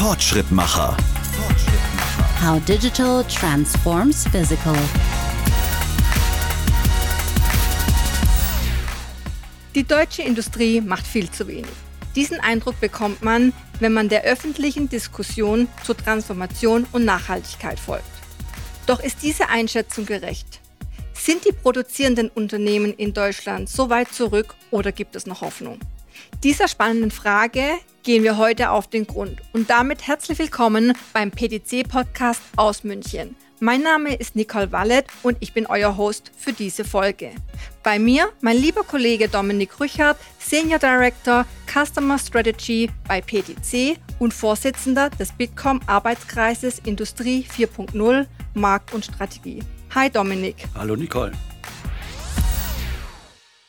Fortschrittmacher. How digital transforms physical. Die deutsche Industrie macht viel zu wenig. Diesen Eindruck bekommt man, wenn man der öffentlichen Diskussion zur Transformation und Nachhaltigkeit folgt. Doch ist diese Einschätzung gerecht? Sind die produzierenden Unternehmen in Deutschland so weit zurück oder gibt es noch Hoffnung? Dieser spannenden Frage gehen wir heute auf den Grund und damit herzlich willkommen beim PDC-Podcast aus München. Mein Name ist Nicole Wallet und ich bin euer Host für diese Folge. Bei mir mein lieber Kollege Dominik Rüchert, Senior Director Customer Strategy bei PDC und Vorsitzender des Bitkom Arbeitskreises Industrie 4.0 Markt und Strategie. Hi Dominik. Hallo Nicole.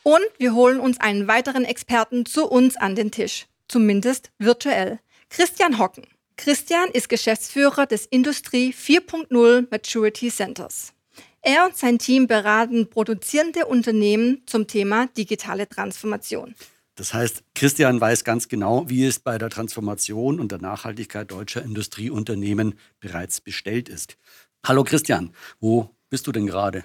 Und wir holen uns einen weiteren Experten zu uns an den Tisch, zumindest virtuell. Christian Hocken. Christian ist Geschäftsführer des Industrie 4.0 Maturity Centers. Er und sein Team beraten produzierende Unternehmen zum Thema digitale Transformation. Das heißt, Christian weiß ganz genau, wie es bei der Transformation und der Nachhaltigkeit deutscher Industrieunternehmen bereits bestellt ist. Hallo Christian, wo bist du denn gerade?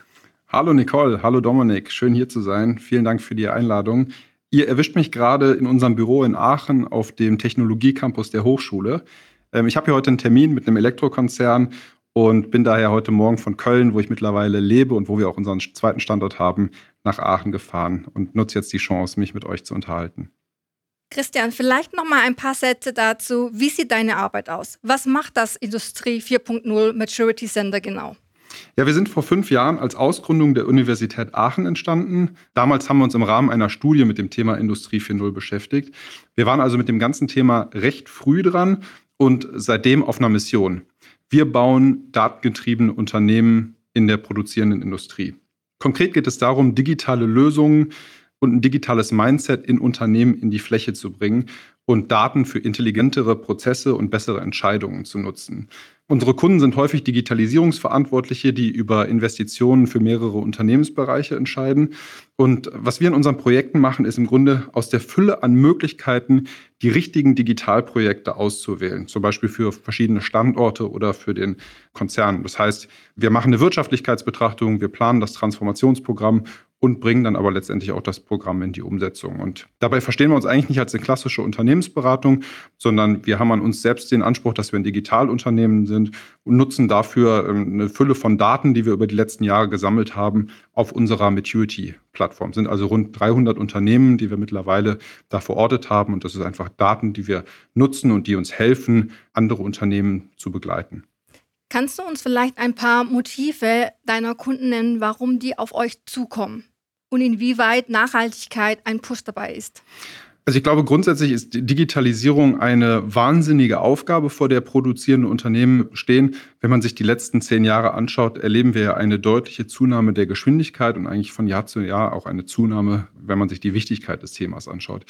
Hallo Nicole, hallo Dominik, schön hier zu sein. Vielen Dank für die Einladung. Ihr erwischt mich gerade in unserem Büro in Aachen auf dem Technologiecampus der Hochschule. Ähm, ich habe hier heute einen Termin mit einem Elektrokonzern und bin daher heute Morgen von Köln, wo ich mittlerweile lebe und wo wir auch unseren zweiten Standort haben, nach Aachen gefahren und nutze jetzt die Chance, mich mit euch zu unterhalten. Christian, vielleicht noch mal ein paar Sätze dazu. Wie sieht deine Arbeit aus? Was macht das Industrie 4.0 Maturity Center genau? Ja, wir sind vor fünf Jahren als Ausgründung der Universität Aachen entstanden. Damals haben wir uns im Rahmen einer Studie mit dem Thema Industrie 4.0 beschäftigt. Wir waren also mit dem ganzen Thema recht früh dran und seitdem auf einer Mission. Wir bauen datengetriebene Unternehmen in der produzierenden Industrie. Konkret geht es darum, digitale Lösungen und ein digitales Mindset in Unternehmen in die Fläche zu bringen und Daten für intelligentere Prozesse und bessere Entscheidungen zu nutzen. Unsere Kunden sind häufig Digitalisierungsverantwortliche, die über Investitionen für mehrere Unternehmensbereiche entscheiden. Und was wir in unseren Projekten machen, ist im Grunde aus der Fülle an Möglichkeiten die richtigen Digitalprojekte auszuwählen, zum Beispiel für verschiedene Standorte oder für den Konzern. Das heißt, wir machen eine Wirtschaftlichkeitsbetrachtung, wir planen das Transformationsprogramm und bringen dann aber letztendlich auch das Programm in die Umsetzung. Und dabei verstehen wir uns eigentlich nicht als eine klassische Unternehmensberatung, sondern wir haben an uns selbst den Anspruch, dass wir ein Digitalunternehmen sind und nutzen dafür ähm, eine Fülle von Daten, die wir über die letzten Jahre gesammelt haben, auf unserer Maturity-Plattform. Es sind also rund 300 Unternehmen, die wir mittlerweile da verortet haben. Und das ist einfach Daten, die wir nutzen und die uns helfen, andere Unternehmen zu begleiten. Kannst du uns vielleicht ein paar Motive deiner Kunden nennen, warum die auf euch zukommen und inwieweit Nachhaltigkeit ein Push dabei ist? Also ich glaube, grundsätzlich ist Digitalisierung eine wahnsinnige Aufgabe, vor der produzierende Unternehmen stehen. Wenn man sich die letzten zehn Jahre anschaut, erleben wir eine deutliche Zunahme der Geschwindigkeit und eigentlich von Jahr zu Jahr auch eine Zunahme, wenn man sich die Wichtigkeit des Themas anschaut.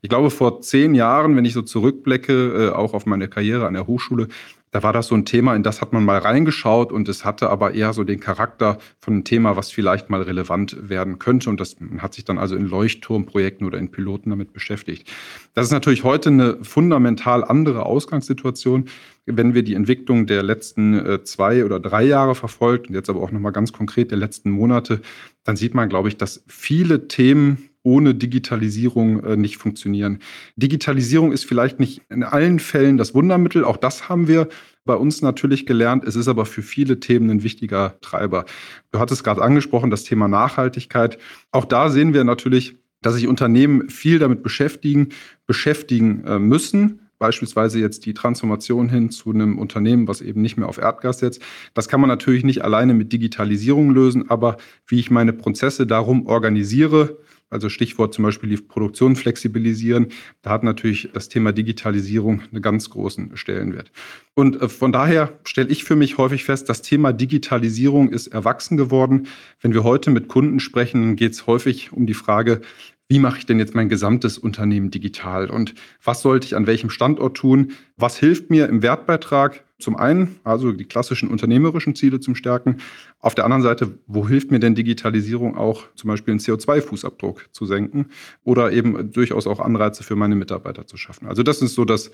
Ich glaube, vor zehn Jahren, wenn ich so zurückblicke, äh, auch auf meine Karriere an der Hochschule, da war das so ein Thema, in das hat man mal reingeschaut und es hatte aber eher so den Charakter von einem Thema, was vielleicht mal relevant werden könnte. Und das hat sich dann also in Leuchtturmprojekten oder in Piloten damit beschäftigt. Das ist natürlich heute eine fundamental andere Ausgangssituation, wenn wir die Entwicklung der letzten äh, zwei oder drei Jahre verfolgt und jetzt aber auch nochmal ganz konkret der letzten Monate, dann sieht man, glaube ich, dass viele Themen ohne Digitalisierung äh, nicht funktionieren. Digitalisierung ist vielleicht nicht in allen Fällen das Wundermittel, auch das haben wir bei uns natürlich gelernt. Es ist aber für viele Themen ein wichtiger Treiber. Du hattest gerade angesprochen, das Thema Nachhaltigkeit. Auch da sehen wir natürlich, dass sich Unternehmen viel damit beschäftigen, beschäftigen äh, müssen beispielsweise jetzt die Transformation hin zu einem Unternehmen, was eben nicht mehr auf Erdgas setzt. Das kann man natürlich nicht alleine mit Digitalisierung lösen, aber wie ich meine Prozesse darum organisiere, also Stichwort zum Beispiel die Produktion flexibilisieren. Da hat natürlich das Thema Digitalisierung einen ganz großen Stellenwert. Und äh, von daher stelle ich für mich häufig fest, das Thema Digitalisierung ist erwachsen geworden. Wenn wir heute mit Kunden sprechen, geht es häufig um die Frage, wie mache ich denn jetzt mein gesamtes Unternehmen digital und was sollte ich an welchem Standort tun? Was hilft mir im Wertbeitrag? Zum einen, also die klassischen unternehmerischen Ziele zum Stärken. Auf der anderen Seite, wo hilft mir denn Digitalisierung auch, zum Beispiel einen CO2-Fußabdruck zu senken oder eben durchaus auch Anreize für meine Mitarbeiter zu schaffen? Also das ist so das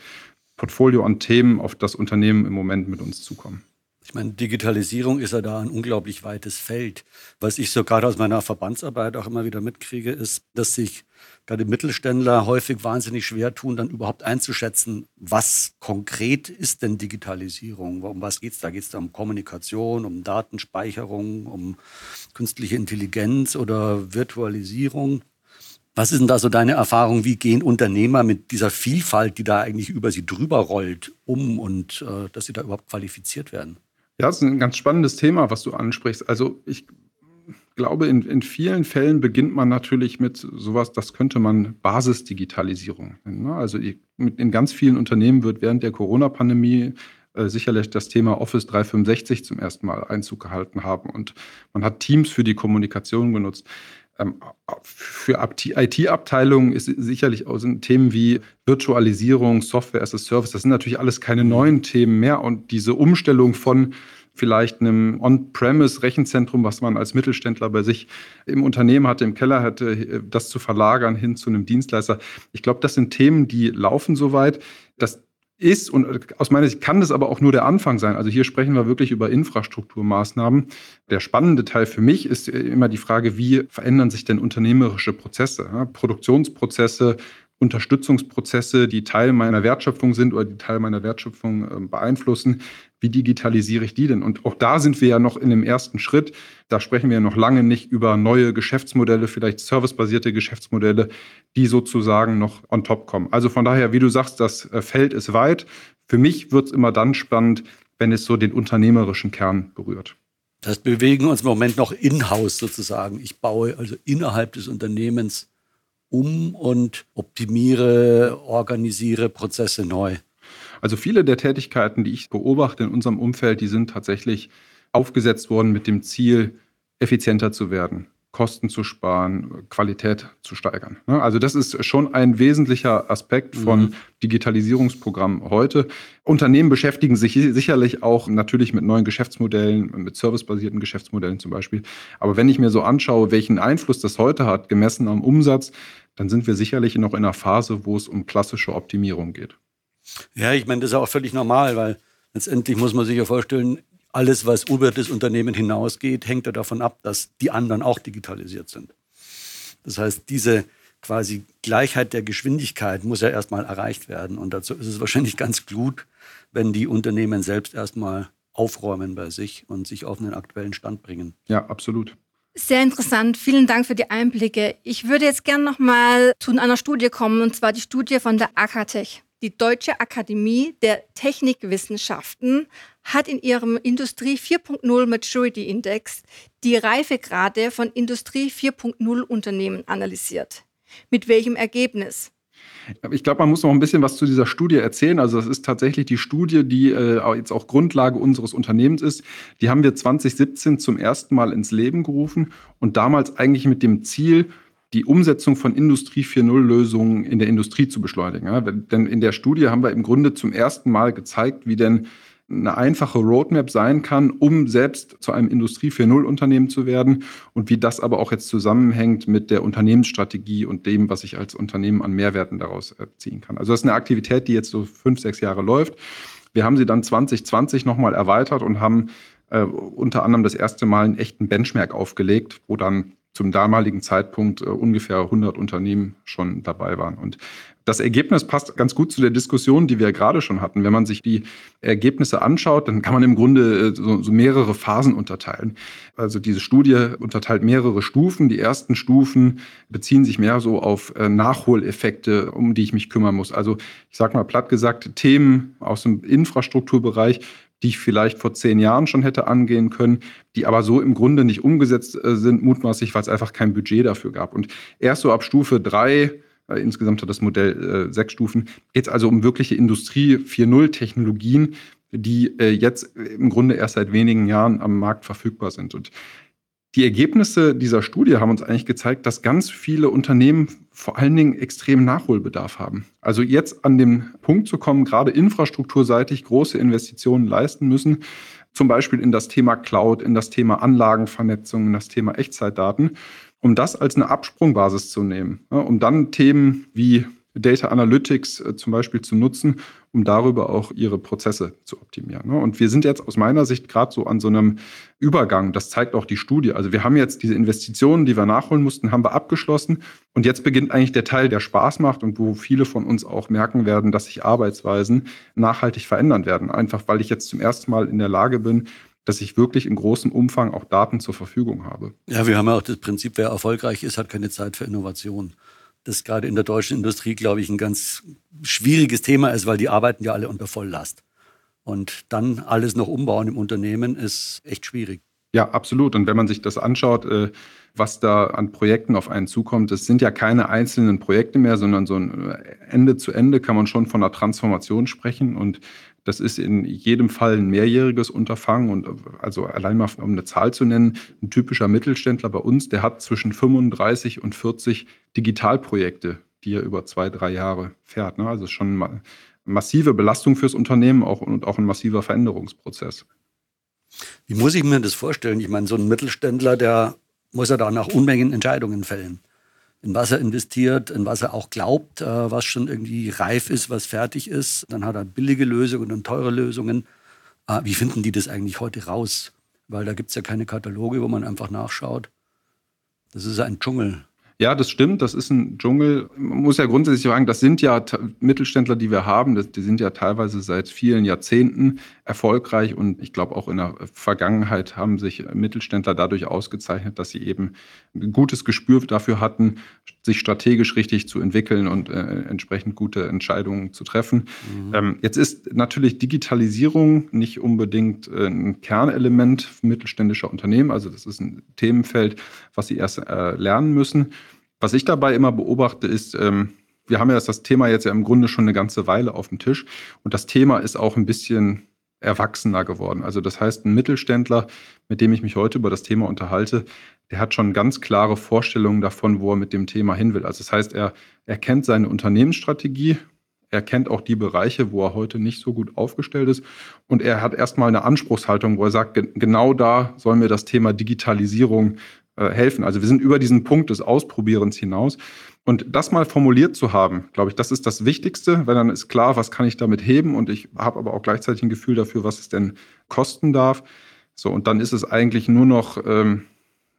Portfolio an Themen, auf das Unternehmen im Moment mit uns zukommen. Ich meine, Digitalisierung ist ja da ein unglaublich weites Feld. Was ich so gerade aus meiner Verbandsarbeit auch immer wieder mitkriege, ist, dass sich gerade Mittelständler häufig wahnsinnig schwer tun, dann überhaupt einzuschätzen, was konkret ist denn Digitalisierung? Um was geht es da? Geht es da um Kommunikation, um Datenspeicherung, um künstliche Intelligenz oder Virtualisierung? Was ist denn da so deine Erfahrung? Wie gehen Unternehmer mit dieser Vielfalt, die da eigentlich über sie drüber rollt, um und äh, dass sie da überhaupt qualifiziert werden? Ja, das ist ein ganz spannendes Thema, was du ansprichst. Also ich glaube, in, in vielen Fällen beginnt man natürlich mit sowas, das könnte man Basisdigitalisierung nennen. Ne? Also in ganz vielen Unternehmen wird während der Corona-Pandemie äh, sicherlich das Thema Office 365 zum ersten Mal Einzug gehalten haben und man hat Teams für die Kommunikation genutzt. Ähm, für IT-Abteilungen ist sicherlich auch sind Themen wie Virtualisierung, Software as a Service, das sind natürlich alles keine neuen Themen mehr. Und diese Umstellung von vielleicht einem On-Premise-Rechenzentrum, was man als Mittelständler bei sich im Unternehmen hatte, im Keller hatte, das zu verlagern hin zu einem Dienstleister. Ich glaube, das sind Themen, die laufen soweit. Das ist, und aus meiner Sicht kann das aber auch nur der Anfang sein. Also hier sprechen wir wirklich über Infrastrukturmaßnahmen. Der spannende Teil für mich ist immer die Frage, wie verändern sich denn unternehmerische Prozesse, Produktionsprozesse, Unterstützungsprozesse, die Teil meiner Wertschöpfung sind oder die Teil meiner Wertschöpfung ähm, beeinflussen. Wie digitalisiere ich die denn? Und auch da sind wir ja noch in dem ersten Schritt. Da sprechen wir noch lange nicht über neue Geschäftsmodelle, vielleicht servicebasierte Geschäftsmodelle, die sozusagen noch on top kommen. Also von daher, wie du sagst, das äh, Feld ist weit. Für mich wird es immer dann spannend, wenn es so den unternehmerischen Kern berührt. Das bewegen uns im Moment noch in-house sozusagen. Ich baue also innerhalb des Unternehmens um und optimiere, organisiere Prozesse neu. Also viele der Tätigkeiten, die ich beobachte in unserem Umfeld, die sind tatsächlich aufgesetzt worden mit dem Ziel, effizienter zu werden. Kosten zu sparen, Qualität zu steigern. Ne? Also das ist schon ein wesentlicher Aspekt von mhm. Digitalisierungsprogrammen heute. Unternehmen beschäftigen sich sicherlich auch natürlich mit neuen Geschäftsmodellen, mit servicebasierten Geschäftsmodellen zum Beispiel. Aber wenn ich mir so anschaue, welchen Einfluss das heute hat, gemessen am Umsatz, dann sind wir sicherlich noch in einer Phase, wo es um klassische Optimierung geht. Ja, ich meine, das ist auch völlig normal, weil letztendlich muss man sich ja vorstellen, alles, was über das Unternehmen hinausgeht, hängt ja davon ab, dass die anderen auch digitalisiert sind. Das heißt, diese quasi Gleichheit der Geschwindigkeit muss ja erstmal erreicht werden. Und dazu ist es wahrscheinlich ganz gut, wenn die Unternehmen selbst erstmal aufräumen bei sich und sich auf einen aktuellen Stand bringen. Ja, absolut. Sehr interessant. Vielen Dank für die Einblicke. Ich würde jetzt gerne noch mal zu einer Studie kommen, und zwar die Studie von der Akatech. Die Deutsche Akademie der Technikwissenschaften hat in ihrem Industrie 4.0 Maturity Index die Reifegrade von Industrie 4.0 Unternehmen analysiert. Mit welchem Ergebnis? Ich glaube, man muss noch ein bisschen was zu dieser Studie erzählen. Also das ist tatsächlich die Studie, die äh, jetzt auch Grundlage unseres Unternehmens ist. Die haben wir 2017 zum ersten Mal ins Leben gerufen und damals eigentlich mit dem Ziel, die Umsetzung von Industrie 4.0-Lösungen in der Industrie zu beschleunigen. Ja, denn in der Studie haben wir im Grunde zum ersten Mal gezeigt, wie denn eine einfache Roadmap sein kann, um selbst zu einem Industrie 4.0-Unternehmen zu werden und wie das aber auch jetzt zusammenhängt mit der Unternehmensstrategie und dem, was ich als Unternehmen an Mehrwerten daraus ziehen kann. Also das ist eine Aktivität, die jetzt so fünf, sechs Jahre läuft. Wir haben sie dann 2020 nochmal erweitert und haben äh, unter anderem das erste Mal einen echten Benchmark aufgelegt, wo dann zum damaligen Zeitpunkt äh, ungefähr 100 Unternehmen schon dabei waren. Und das Ergebnis passt ganz gut zu der Diskussion, die wir gerade schon hatten. Wenn man sich die Ergebnisse anschaut, dann kann man im Grunde äh, so, mehrere Phasen unterteilen. Also diese Studie unterteilt mehrere Stufen. Die ersten Stufen beziehen sich mehr so auf äh, Nachholeffekte, um die ich mich kümmern muss. Also ich sage mal platt gesagt, Themen aus dem Infrastrukturbereich, die ich vielleicht vor zehn Jahren schon hätte angehen können, die aber so im Grunde nicht umgesetzt äh, sind, mutmaßlich, weil es einfach kein Budget dafür gab. Und erst so ab Stufe drei, äh, insgesamt hat das Modell äh, sechs Stufen, geht es also um wirkliche Industrie 4.0-Technologien, die äh, jetzt im Grunde erst seit wenigen Jahren am Markt verfügbar sind. Und die Ergebnisse dieser Studie haben uns eigentlich gezeigt, dass ganz viele Unternehmen vor allen Dingen extrem Nachholbedarf haben. Also jetzt an den Punkt zu kommen, gerade infrastrukturseitig große Investitionen leisten müssen, zum Beispiel in das Thema Cloud, in das Thema Anlagenvernetzung, in das Thema Echtzeitdaten, um das als eine Absprungbasis zu nehmen, um dann Themen wie Data Analytics äh, zum Beispiel zu nutzen, um darüber auch ihre Prozesse zu optimieren. Ne? Und wir sind jetzt aus meiner Sicht gerade so an so einem Übergang. Das zeigt auch die Studie. Also wir haben jetzt diese Investitionen, die wir nachholen mussten, haben wir abgeschlossen. Und jetzt beginnt eigentlich der Teil, der Spaß macht und wo viele von uns auch merken werden, dass sich Arbeitsweisen nachhaltig verändern werden. Einfach weil ich jetzt zum ersten Mal in der Lage bin, dass ich wirklich in großem Umfang auch Daten zur Verfügung habe. Ja, wir haben ja auch das Prinzip, wer erfolgreich ist, hat keine Zeit für Innovation das gerade in der deutschen Industrie, glaube ich, ein ganz schwieriges Thema ist, weil die arbeiten ja alle unter Volllast. Und dann alles noch umbauen im Unternehmen ist echt schwierig. Ja, absolut. Und wenn man sich das anschaut, äh, was da an Projekten auf einen zukommt, das sind ja keine einzelnen Projekte mehr, sondern so ein äh, Ende zu Ende kann man schon von einer Transformation sprechen. Und das ist in jedem Fall ein mehrjähriges Unterfangen. Und also allein mal um eine Zahl zu nennen, ein typischer Mittelständler bei uns, der hat zwischen 35 und 40 Digitalprojekte, die er über zwei, drei Jahre fährt. Ne? Also schon massive Belastung fürs Unternehmen auch, und auch ein massiver Veränderungsprozess. Wie muss ich mir das vorstellen? Ich meine, so ein Mittelständler, der muss ja da nach Unmengen Entscheidungen fällen in was er investiert, in was er auch glaubt, äh, was schon irgendwie reif ist, was fertig ist. Dann hat er billige Lösungen und teure Lösungen. Äh, wie finden die das eigentlich heute raus? Weil da gibt es ja keine Kataloge, wo man einfach nachschaut. Das ist ein Dschungel. Ja, das stimmt. Das ist ein Dschungel. Man muss ja grundsätzlich sagen, das sind ja Mittelständler, die wir haben. die sind ja teilweise seit vielen Jahrzehnten erfolgreich. Und ich glaube, auch in der Vergangenheit haben sich Mittelständler dadurch ausgezeichnet, dass sie eben ein gutes Gespür dafür hatten, sich strategisch richtig zu entwickeln und äh, entsprechend gute Entscheidungen zu treffen. Mhm. Ähm, jetzt ist natürlich Digitalisierung nicht unbedingt äh, ein Kernelement mittelständischer Unternehmen. Also das ist ein Themenfeld, was sie erst äh, lernen müssen. Was ich dabei immer beobachte, ist, ähm, wir haben ja das Thema jetzt ja im Grunde schon eine ganze Weile auf dem Tisch und das Thema ist auch ein bisschen erwachsener geworden. Also das heißt, ein Mittelständler, mit dem ich mich heute über das Thema unterhalte, der hat schon ganz klare Vorstellungen davon, wo er mit dem Thema hin will. Also das heißt, er, er kennt seine Unternehmensstrategie, er kennt auch die Bereiche, wo er heute nicht so gut aufgestellt ist. Und er hat erstmal eine Anspruchshaltung, wo er sagt, genau da soll mir das Thema Digitalisierung äh, helfen. Also wir sind über diesen Punkt des Ausprobierens hinaus. Und das mal formuliert zu haben, glaube ich, das ist das Wichtigste, weil dann ist klar, was kann ich damit heben und ich habe aber auch gleichzeitig ein Gefühl dafür, was es denn kosten darf. So, und dann ist es eigentlich nur noch, ähm,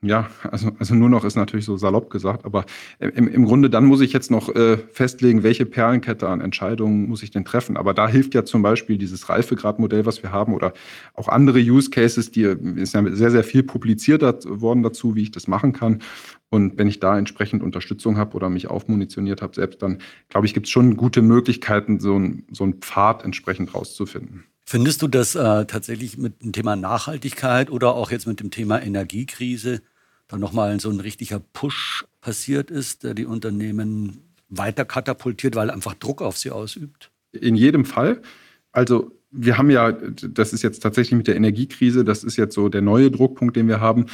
ja, also, also nur noch ist natürlich so salopp gesagt, aber im, im Grunde dann muss ich jetzt noch äh, festlegen, welche Perlenkette an Entscheidungen muss ich denn treffen. Aber da hilft ja zum Beispiel dieses Reifegradmodell, was wir haben, oder auch andere Use Cases, die ist ja sehr, sehr viel publiziert worden dazu, wie ich das machen kann. Und wenn ich da entsprechend Unterstützung habe oder mich aufmunitioniert habe selbst, dann glaube ich, gibt es schon gute Möglichkeiten, so, ein, so einen Pfad entsprechend rauszufinden. Findest du, dass äh, tatsächlich mit dem Thema Nachhaltigkeit oder auch jetzt mit dem Thema Energiekrise dann nochmal so ein richtiger Push passiert ist, der die Unternehmen weiter katapultiert, weil einfach Druck auf sie ausübt? In jedem Fall. Also wir haben ja, das ist jetzt tatsächlich mit der Energiekrise, das ist jetzt so der neue Druckpunkt, den wir haben.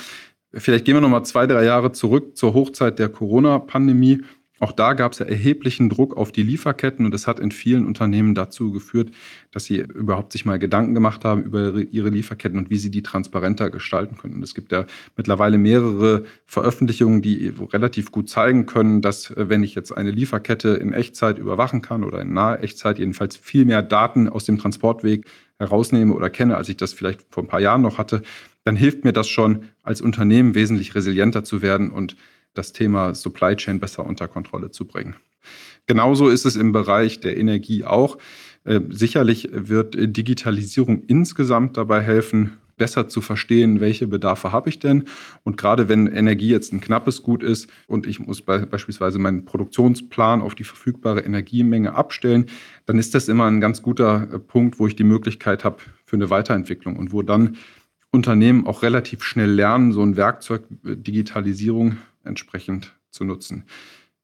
Vielleicht gehen wir noch mal zwei, drei Jahre zurück zur Hochzeit der Corona-Pandemie. Auch da gab es ja erheblichen Druck auf die Lieferketten und das hat in vielen Unternehmen dazu geführt, dass sie überhaupt sich mal Gedanken gemacht haben über ihre Lieferketten und wie sie die transparenter gestalten können. Und es gibt ja mittlerweile mehrere Veröffentlichungen, die relativ gut zeigen können, dass äh, wenn ich jetzt eine Lieferkette in Echtzeit überwachen kann oder in naher Echtzeit jedenfalls viel mehr Daten aus dem Transportweg herausnehme oder kenne, als ich das vielleicht vor ein paar Jahren noch hatte, dann hilft mir das schon, als Unternehmen wesentlich resilienter zu werden und das Thema Supply Chain besser unter Kontrolle zu bringen. Genauso ist es im Bereich der Energie auch. Äh, sicherlich wird Digitalisierung insgesamt dabei helfen, besser zu verstehen, welche Bedarfe habe ich denn. Und gerade wenn Energie jetzt ein knappes Gut ist und ich muss be beispielsweise meinen Produktionsplan auf die verfügbare Energiemenge abstellen, dann ist das immer ein ganz guter äh, Punkt, wo ich die Möglichkeit habe für eine Weiterentwicklung und wo dann Unternehmen auch relativ schnell lernen, so ein Werkzeug äh, Digitalisierung entsprechend zu nutzen.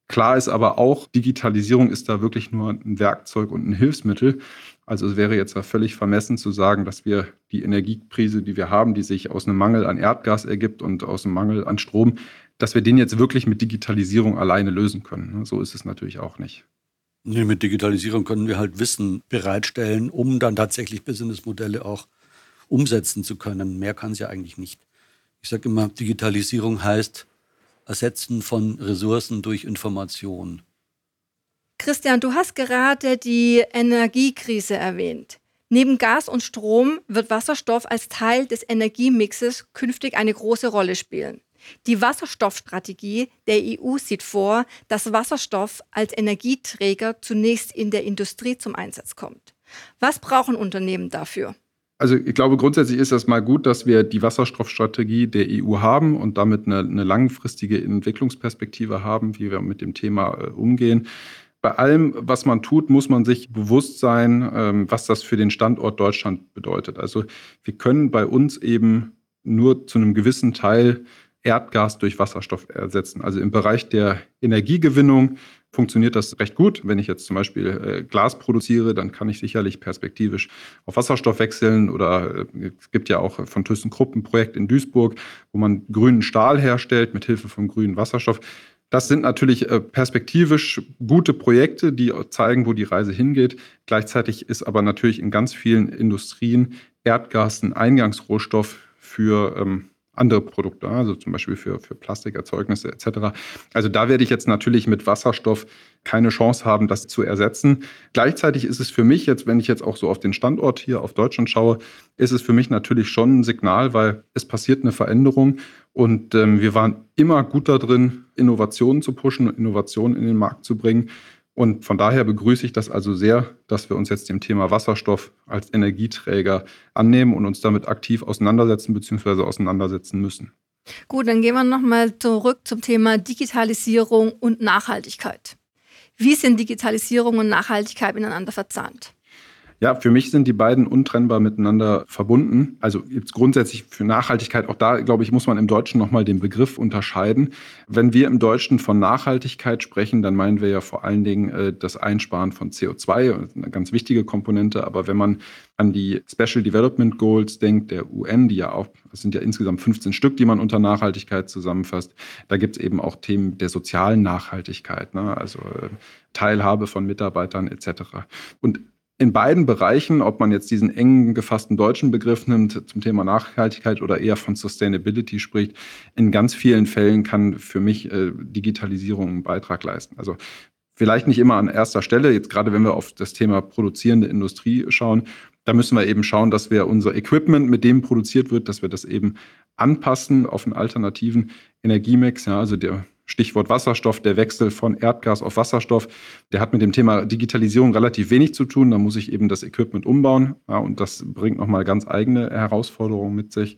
Klar ist aber auch, Digitalisierung ist da wirklich nur ein Werkzeug und ein Hilfsmittel. Also es wäre jetzt völlig vermessen zu sagen, dass wir die Energiekrise, die wir haben, die sich aus einem Mangel an Erdgas ergibt und aus einem Mangel an Strom, dass wir den jetzt wirklich mit Digitalisierung alleine lösen können. So ist es natürlich auch nicht. Nee, mit Digitalisierung können wir halt Wissen bereitstellen, um dann tatsächlich Businessmodelle auch umsetzen zu können. Mehr kann es ja eigentlich nicht. Ich sage immer, Digitalisierung heißt Ersetzen von Ressourcen durch Information. Christian, du hast gerade die Energiekrise erwähnt. Neben Gas und Strom wird Wasserstoff als Teil des Energiemixes künftig eine große Rolle spielen. Die Wasserstoffstrategie der EU sieht vor, dass Wasserstoff als Energieträger zunächst in der Industrie zum Einsatz kommt. Was brauchen Unternehmen dafür? Also ich glaube, grundsätzlich ist das mal gut, dass wir die Wasserstoffstrategie der EU haben und damit eine, eine langfristige Entwicklungsperspektive haben, wie wir mit dem Thema äh, umgehen bei allem, was man tut, muss man sich bewusst sein, ähm, was das für den Standort Deutschland bedeutet. Also wir können bei uns eben nur zu einem gewissen Teil Erdgas durch Wasserstoff ersetzen. Also im Bereich der Energiegewinnung funktioniert das recht gut. Wenn ich jetzt zum Beispiel äh, Glas produziere, dann kann ich sicherlich perspektivisch auf Wasserstoff wechseln. Oder äh, es gibt ja auch von ThyssenKrupp ein Projekt in Duisburg, wo man grünen Stahl herstellt mit Hilfe von grünem Wasserstoff. Das sind natürlich äh, perspektivisch gute Projekte, die zeigen, wo die Reise hingeht. Gleichzeitig ist aber natürlich in ganz vielen Industrien Erdgas ein Eingangsrohstoff für ähm, andere Produkte, also zum Beispiel für, für Plastikerzeugnisse etc. Also da werde ich jetzt natürlich mit Wasserstoff keine Chance haben, das zu ersetzen. Gleichzeitig ist es für mich jetzt, wenn ich jetzt auch so auf den Standort hier auf Deutschland schaue, ist es für mich natürlich schon ein Signal, weil es passiert eine Veränderung und ähm, wir waren immer gut da drin, Innovationen zu pushen, Innovationen in den Markt zu bringen. Und von daher begrüße ich das also sehr, dass wir uns jetzt dem Thema Wasserstoff als Energieträger annehmen und uns damit aktiv auseinandersetzen bzw. auseinandersetzen müssen. Gut, dann gehen wir nochmal zurück zum Thema Digitalisierung und Nachhaltigkeit. Wie sind Digitalisierung und Nachhaltigkeit miteinander verzahnt? Ja, für mich sind die beiden untrennbar miteinander verbunden. Also jetzt grundsätzlich für Nachhaltigkeit, auch da, glaube ich, muss man im Deutschen nochmal den Begriff unterscheiden. Wenn wir im Deutschen von Nachhaltigkeit sprechen, dann meinen wir ja vor allen Dingen äh, das Einsparen von CO2, eine ganz wichtige Komponente. Aber wenn man an die Special Development Goals denkt, der UN, die ja auch, das sind ja insgesamt 15 Stück, die man unter Nachhaltigkeit zusammenfasst, da gibt es eben auch Themen der sozialen Nachhaltigkeit, ne? also äh, Teilhabe von Mitarbeitern etc. Und in beiden Bereichen, ob man jetzt diesen eng gefassten deutschen Begriff nimmt zum Thema Nachhaltigkeit oder eher von Sustainability spricht, in ganz vielen Fällen kann für mich äh, Digitalisierung einen Beitrag leisten. Also vielleicht nicht immer an erster Stelle, jetzt gerade wenn wir auf das Thema produzierende Industrie schauen, da müssen wir eben schauen, dass wir unser Equipment, mit dem produziert wird, dass wir das eben anpassen auf einen alternativen Energiemix. Ja, also der Stichwort Wasserstoff, der Wechsel von Erdgas auf Wasserstoff, der hat mit dem Thema Digitalisierung relativ wenig zu tun. Da muss ich eben das Equipment umbauen ja, und das bringt nochmal ganz eigene Herausforderungen mit sich.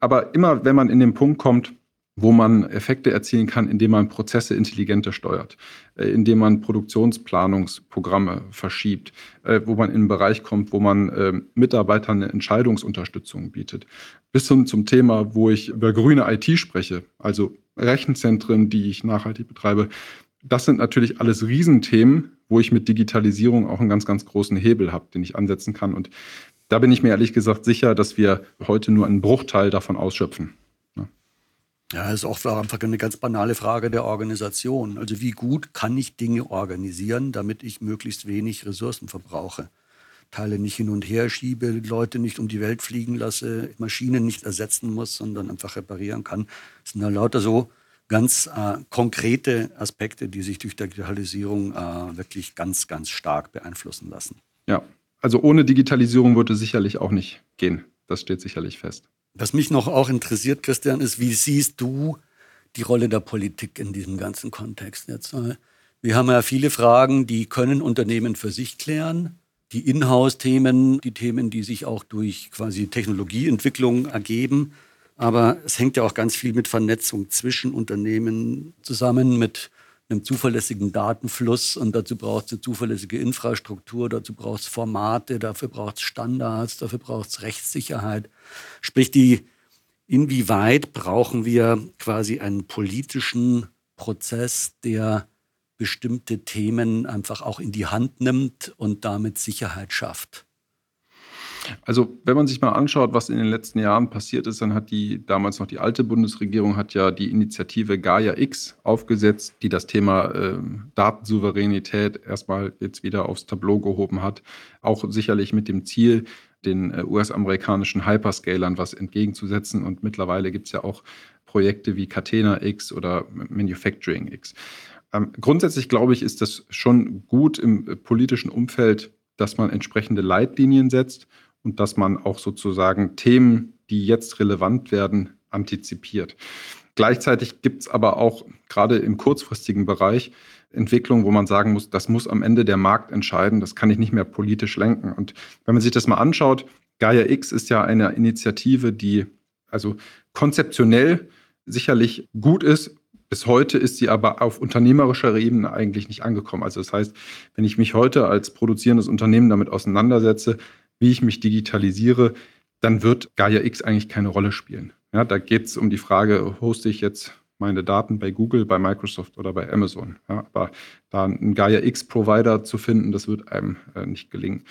Aber immer, wenn man in den Punkt kommt, wo man Effekte erzielen kann, indem man Prozesse intelligenter steuert, äh, indem man Produktionsplanungsprogramme verschiebt, äh, wo man in einen Bereich kommt, wo man äh, Mitarbeitern eine Entscheidungsunterstützung bietet. Bis hin zum Thema, wo ich über grüne IT spreche, also Rechenzentren, die ich nachhaltig betreibe. Das sind natürlich alles Riesenthemen, wo ich mit Digitalisierung auch einen ganz, ganz großen Hebel habe, den ich ansetzen kann. Und da bin ich mir ehrlich gesagt sicher, dass wir heute nur einen Bruchteil davon ausschöpfen. Ja, das ist auch einfach eine ganz banale Frage der Organisation. Also wie gut kann ich Dinge organisieren, damit ich möglichst wenig Ressourcen verbrauche? Teile nicht hin und her schiebe, Leute nicht um die Welt fliegen lasse, Maschinen nicht ersetzen muss, sondern einfach reparieren kann. Das sind ja lauter so ganz äh, konkrete Aspekte, die sich durch Digitalisierung äh, wirklich ganz, ganz stark beeinflussen lassen. Ja, also ohne Digitalisierung würde es sicherlich auch nicht gehen. Das steht sicherlich fest. Was mich noch auch interessiert, Christian, ist, wie siehst du die Rolle der Politik in diesem ganzen Kontext jetzt? Wir haben ja viele Fragen, die können Unternehmen für sich klären. Die Inhouse-Themen, die Themen, die sich auch durch quasi Technologieentwicklung ergeben. Aber es hängt ja auch ganz viel mit Vernetzung zwischen Unternehmen zusammen, mit einem zuverlässigen Datenfluss und dazu braucht es eine zuverlässige Infrastruktur, dazu braucht es Formate, dafür braucht es Standards, dafür braucht es Rechtssicherheit. Sprich, die, inwieweit brauchen wir quasi einen politischen Prozess, der bestimmte Themen einfach auch in die Hand nimmt und damit Sicherheit schafft? Also wenn man sich mal anschaut, was in den letzten Jahren passiert ist, dann hat die damals noch die alte Bundesregierung hat ja die Initiative Gaia X aufgesetzt, die das Thema äh, Datensouveränität erstmal jetzt wieder aufs Tableau gehoben hat. Auch sicherlich mit dem Ziel, den äh, US-amerikanischen Hyperscalern was entgegenzusetzen. Und mittlerweile gibt es ja auch Projekte wie Catena X oder Manufacturing X. Ähm, grundsätzlich glaube ich, ist das schon gut im äh, politischen Umfeld, dass man entsprechende Leitlinien setzt und dass man auch sozusagen Themen, die jetzt relevant werden, antizipiert. Gleichzeitig gibt es aber auch gerade im kurzfristigen Bereich Entwicklungen, wo man sagen muss, das muss am Ende der Markt entscheiden, das kann ich nicht mehr politisch lenken. Und wenn man sich das mal anschaut, Gaia X ist ja eine Initiative, die also konzeptionell sicherlich gut ist. Bis heute ist sie aber auf unternehmerischer Ebene eigentlich nicht angekommen. Also das heißt, wenn ich mich heute als produzierendes Unternehmen damit auseinandersetze, wie ich mich digitalisiere, dann wird Gaia X eigentlich keine Rolle spielen. Ja, da geht es um die Frage, hoste ich jetzt meine Daten bei Google, bei Microsoft oder bei Amazon. Ja, aber da einen Gaia X-Provider zu finden, das wird einem äh, nicht gelingen.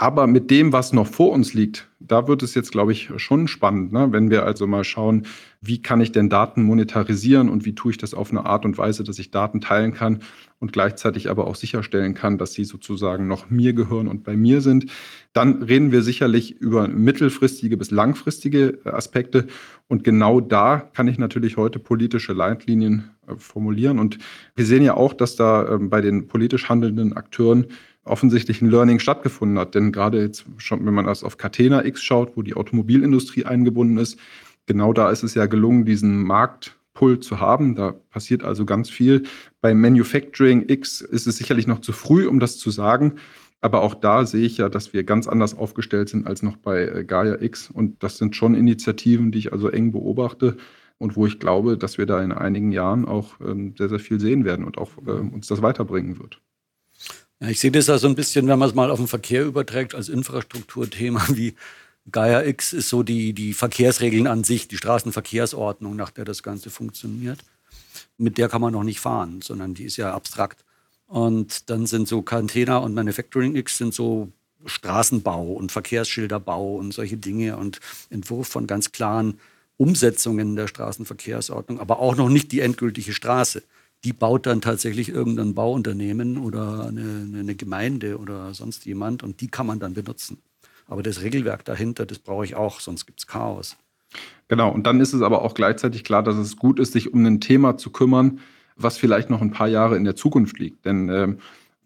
Aber mit dem, was noch vor uns liegt, da wird es jetzt, glaube ich, schon spannend, ne? wenn wir also mal schauen, wie kann ich denn Daten monetarisieren und wie tue ich das auf eine Art und Weise, dass ich Daten teilen kann und gleichzeitig aber auch sicherstellen kann, dass sie sozusagen noch mir gehören und bei mir sind. Dann reden wir sicherlich über mittelfristige bis langfristige äh, Aspekte. Und genau da kann ich natürlich heute politische Leitlinien äh, formulieren. Und wir sehen ja auch, dass da ähm, bei den politisch handelnden Akteuren offensichtlich ein Learning stattgefunden hat. Denn gerade jetzt schon, wenn man das auf Catena X schaut, wo die Automobilindustrie eingebunden ist, genau da ist es ja gelungen, diesen Marktpull zu haben. Da passiert also ganz viel. Bei Manufacturing X ist es sicherlich noch zu früh, um das zu sagen. Aber auch da sehe ich ja, dass wir ganz anders aufgestellt sind als noch bei äh, Gaia X. Und das sind schon Initiativen, die ich also eng beobachte und wo ich glaube, dass wir da in einigen Jahren auch ähm, sehr, sehr viel sehen werden und auch äh, uns das weiterbringen wird. Ja, ich sehe das ja so ein bisschen, wenn man es mal auf den Verkehr überträgt, als Infrastrukturthema, wie Gaia X ist so die, die Verkehrsregeln an sich, die Straßenverkehrsordnung, nach der das Ganze funktioniert. Mit der kann man noch nicht fahren, sondern die ist ja abstrakt. Und dann sind so Cantena und Manufacturing X sind so Straßenbau und Verkehrsschilderbau und solche Dinge und Entwurf von ganz klaren Umsetzungen der Straßenverkehrsordnung, aber auch noch nicht die endgültige Straße die baut dann tatsächlich irgendein Bauunternehmen oder eine, eine, Gemeinde oder sonst jemand und die kann man dann benutzen. Aber das Regelwerk dahinter, das brauche ich auch, sonst gibt es Chaos. Genau, und dann ist es aber auch gleichzeitig klar, dass es gut ist, sich um ein Thema zu kümmern, was vielleicht noch ein paar Jahre in der Zukunft liegt. Denn äh,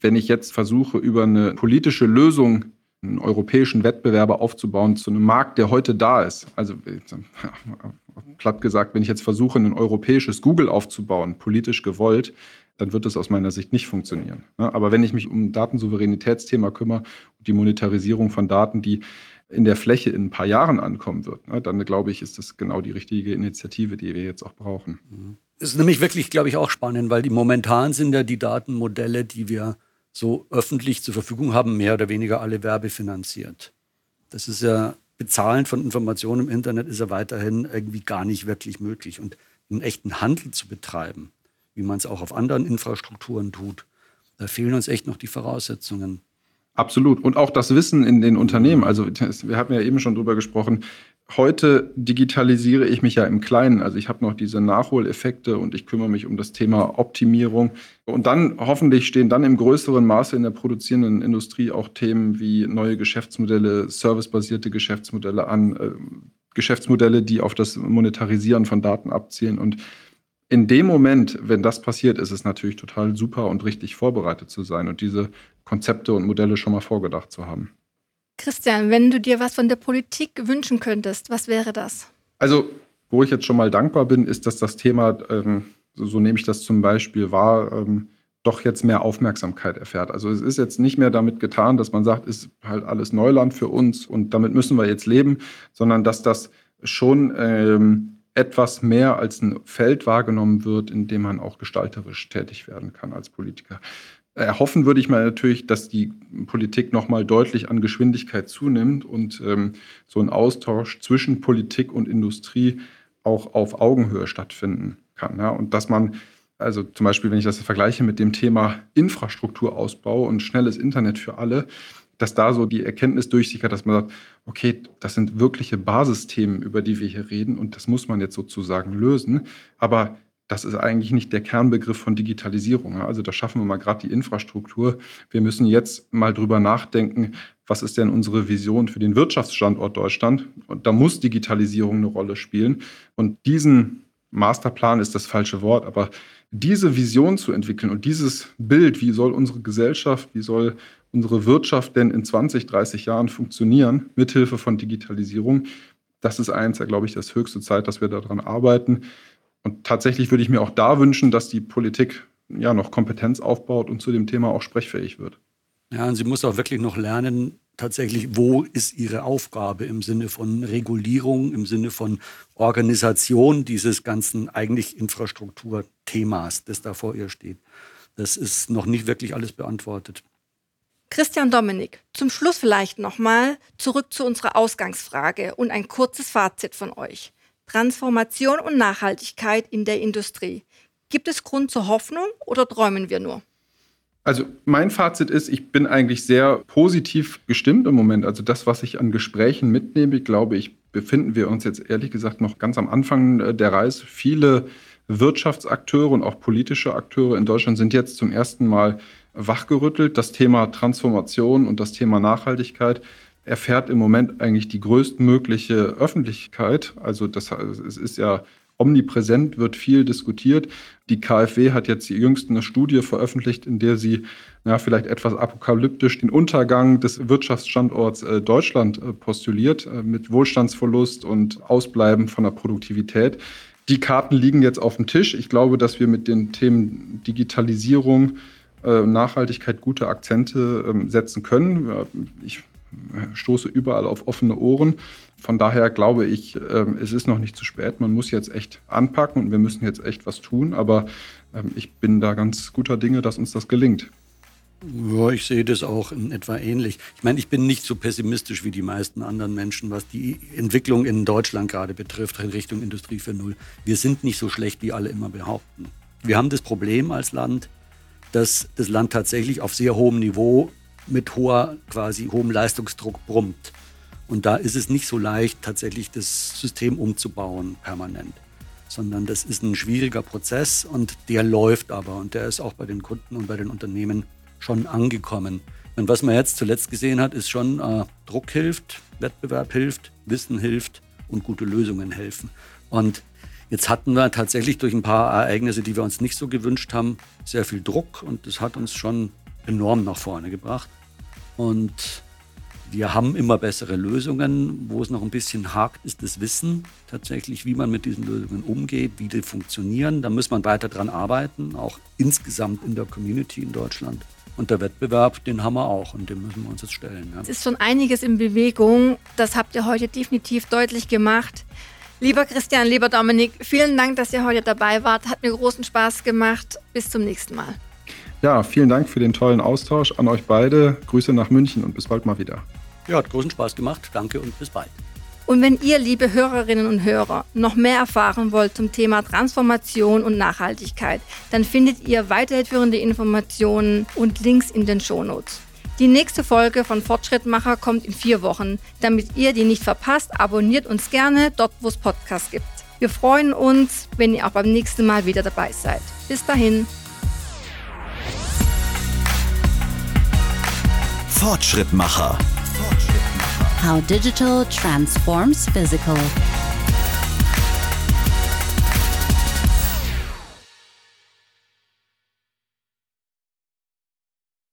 wenn ich jetzt versuche, über eine politische Lösung einen europäischen Wettbewerber aufzubauen zu einem Markt, der heute da ist. Also platt gesagt, wenn ich jetzt versuche, ein europäisches Google aufzubauen, politisch gewollt, dann wird das aus meiner Sicht nicht funktionieren. Aber wenn ich mich um Datensouveränitätsthema kümmere und die Monetarisierung von Daten, die in der Fläche in ein paar Jahren ankommen wird, dann glaube ich, ist das genau die richtige Initiative, die wir jetzt auch brauchen. Das ist nämlich wirklich, glaube ich, auch spannend, weil die momentan sind ja die Datenmodelle, die wir so öffentlich zur Verfügung haben, mehr oder weniger alle werbefinanziert. Das ist ja, Bezahlen von Informationen im Internet ist ja weiterhin irgendwie gar nicht wirklich möglich. Und einen echten Handel zu betreiben, wie man es auch auf anderen Infrastrukturen tut, da fehlen uns echt noch die Voraussetzungen. Absolut. Und auch das Wissen in den Unternehmen. Also wir haben ja eben schon drüber gesprochen, heute digitalisiere ich mich ja im Kleinen. Also ich habe noch diese Nachholeffekte und ich kümmere mich um das Thema Optimierung. Und dann hoffentlich stehen dann im größeren Maße in der produzierenden Industrie auch Themen wie neue Geschäftsmodelle, servicebasierte Geschäftsmodelle an, äh, Geschäftsmodelle, die auf das Monetarisieren von Daten abzielen. Und in dem Moment, wenn das passiert, ist es natürlich total super und richtig vorbereitet zu sein und diese Konzepte und Modelle schon mal vorgedacht zu haben. Christian, wenn du dir was von der Politik wünschen könntest, was wäre das? Also, wo ich jetzt schon mal dankbar bin, ist, dass das Thema, ähm, so, so, nehme ich das zum Beispiel wahr, ähm, doch jetzt mehr Aufmerksamkeit erfährt. Also es ist jetzt nicht mehr damit getan, dass man sagt, ist halt alles Neuland für uns und damit müssen wir jetzt leben, sondern dass das schon ähm, etwas mehr als ein Feld wahrgenommen wird, in dem man auch gestalterisch tätig werden kann als Politiker. Erhoffen würde ich mal natürlich, dass die Politik nochmal deutlich an Geschwindigkeit zunimmt und ähm, so ein Austausch zwischen Politik und Industrie auch auf Augenhöhe stattfinden kann. Ja? Und dass man, also zum Beispiel, wenn ich das vergleiche mit dem Thema Infrastrukturausbau und schnelles Internet für alle, dass da so die Erkenntnis durchsickert, dass man sagt, okay, das sind wirkliche Basisthemen, über die wir hier reden und das muss man jetzt sozusagen lösen. Aber das ist eigentlich nicht der Kernbegriff von Digitalisierung. Also da schaffen wir mal gerade die Infrastruktur. Wir müssen jetzt mal drüber nachdenken, was ist denn unsere Vision für den Wirtschaftsstandort Deutschland? Und da muss Digitalisierung eine Rolle spielen. Und diesen Masterplan ist das falsche Wort, aber diese Vision zu entwickeln und dieses Bild, wie soll unsere Gesellschaft, wie soll unsere Wirtschaft denn in 20, 30 Jahren funktionieren, mithilfe von Digitalisierung, das ist eins, glaube ich, das höchste Zeit, dass wir daran arbeiten. Und tatsächlich würde ich mir auch da wünschen, dass die Politik ja noch Kompetenz aufbaut und zu dem Thema auch sprechfähig wird. Ja, und sie muss auch wirklich noch lernen, tatsächlich, wo ist ihre Aufgabe im Sinne von Regulierung, im Sinne von Organisation dieses ganzen eigentlich Infrastrukturthemas, das da vor ihr steht. Das ist noch nicht wirklich alles beantwortet. Christian Dominik, zum Schluss vielleicht nochmal zurück zu unserer Ausgangsfrage und ein kurzes Fazit von euch. Transformation und Nachhaltigkeit in der Industrie. Gibt es Grund zur Hoffnung oder träumen wir nur? Also mein Fazit ist, ich bin eigentlich sehr positiv gestimmt im Moment. Also das, was ich an Gesprächen mitnehme, glaube ich, befinden wir uns jetzt ehrlich gesagt noch ganz am Anfang äh, der Reise. Viele Wirtschaftsakteure und auch politische Akteure in Deutschland sind jetzt zum ersten Mal wachgerüttelt. Das Thema Transformation und das Thema Nachhaltigkeit erfährt im Moment eigentlich die größtmögliche Öffentlichkeit. Also das es ist ja omnipräsent, wird viel diskutiert. Die KfW hat jetzt jüngst eine Studie veröffentlicht, in der sie ja, vielleicht etwas apokalyptisch den Untergang des Wirtschaftsstandorts äh, Deutschland äh, postuliert, äh, mit Wohlstandsverlust und Ausbleiben von der Produktivität. Die Karten liegen jetzt auf dem Tisch. Ich glaube, dass wir mit den Themen Digitalisierung, äh, Nachhaltigkeit gute Akzente ähm, setzen können. Ich stoße überall auf offene Ohren. Von daher glaube ich, ähm, es ist noch nicht zu spät. Man muss jetzt echt anpacken und wir müssen jetzt echt was tun. Aber ähm, ich bin da ganz guter Dinge, dass uns das gelingt. Ja, ich sehe das auch in etwa ähnlich. Ich meine, ich bin nicht so pessimistisch wie die meisten anderen Menschen, was die Entwicklung in Deutschland gerade betrifft, in Richtung Industrie 4.0. Wir sind nicht so schlecht, wie alle immer behaupten. Wir haben das Problem als Land, dass das Land tatsächlich auf sehr hohem Niveau mit hoher, quasi hohem Leistungsdruck brummt. Und da ist es nicht so leicht, tatsächlich das System umzubauen permanent, sondern das ist ein schwieriger Prozess und der läuft aber und der ist auch bei den Kunden und bei den Unternehmen schon angekommen. Und was man jetzt zuletzt gesehen hat, ist schon, äh, Druck hilft, Wettbewerb hilft, Wissen hilft und gute Lösungen helfen. Und jetzt hatten wir tatsächlich durch ein paar Ereignisse, die wir uns nicht so gewünscht haben, sehr viel Druck und das hat uns schon enorm nach vorne gebracht. Und wir haben immer bessere Lösungen. Wo es noch ein bisschen hakt, ist das Wissen tatsächlich, wie man mit diesen Lösungen umgeht, wie die funktionieren. Da muss man weiter dran arbeiten, auch insgesamt in der Community in Deutschland. Und der Wettbewerb, den haben wir auch und dem müssen wir uns jetzt stellen. Ja. Es ist schon einiges in Bewegung. Das habt ihr heute definitiv deutlich gemacht. Lieber Christian, lieber Dominik, vielen Dank, dass ihr heute dabei wart. Hat mir großen Spaß gemacht. Bis zum nächsten Mal. Ja, vielen Dank für den tollen Austausch an euch beide. Grüße nach München und bis bald mal wieder. Ja, hat großen Spaß gemacht. Danke und bis bald. Und wenn ihr, liebe Hörerinnen und Hörer, noch mehr erfahren wollt zum Thema Transformation und Nachhaltigkeit, dann findet ihr weiterführende Informationen und Links in den Shownotes. Die nächste Folge von Fortschrittmacher kommt in vier Wochen. Damit ihr die nicht verpasst, abonniert uns gerne dort, wo es Podcasts gibt. Wir freuen uns, wenn ihr auch beim nächsten Mal wieder dabei seid. Bis dahin. Fortschrittmacher. How digital transforms physical.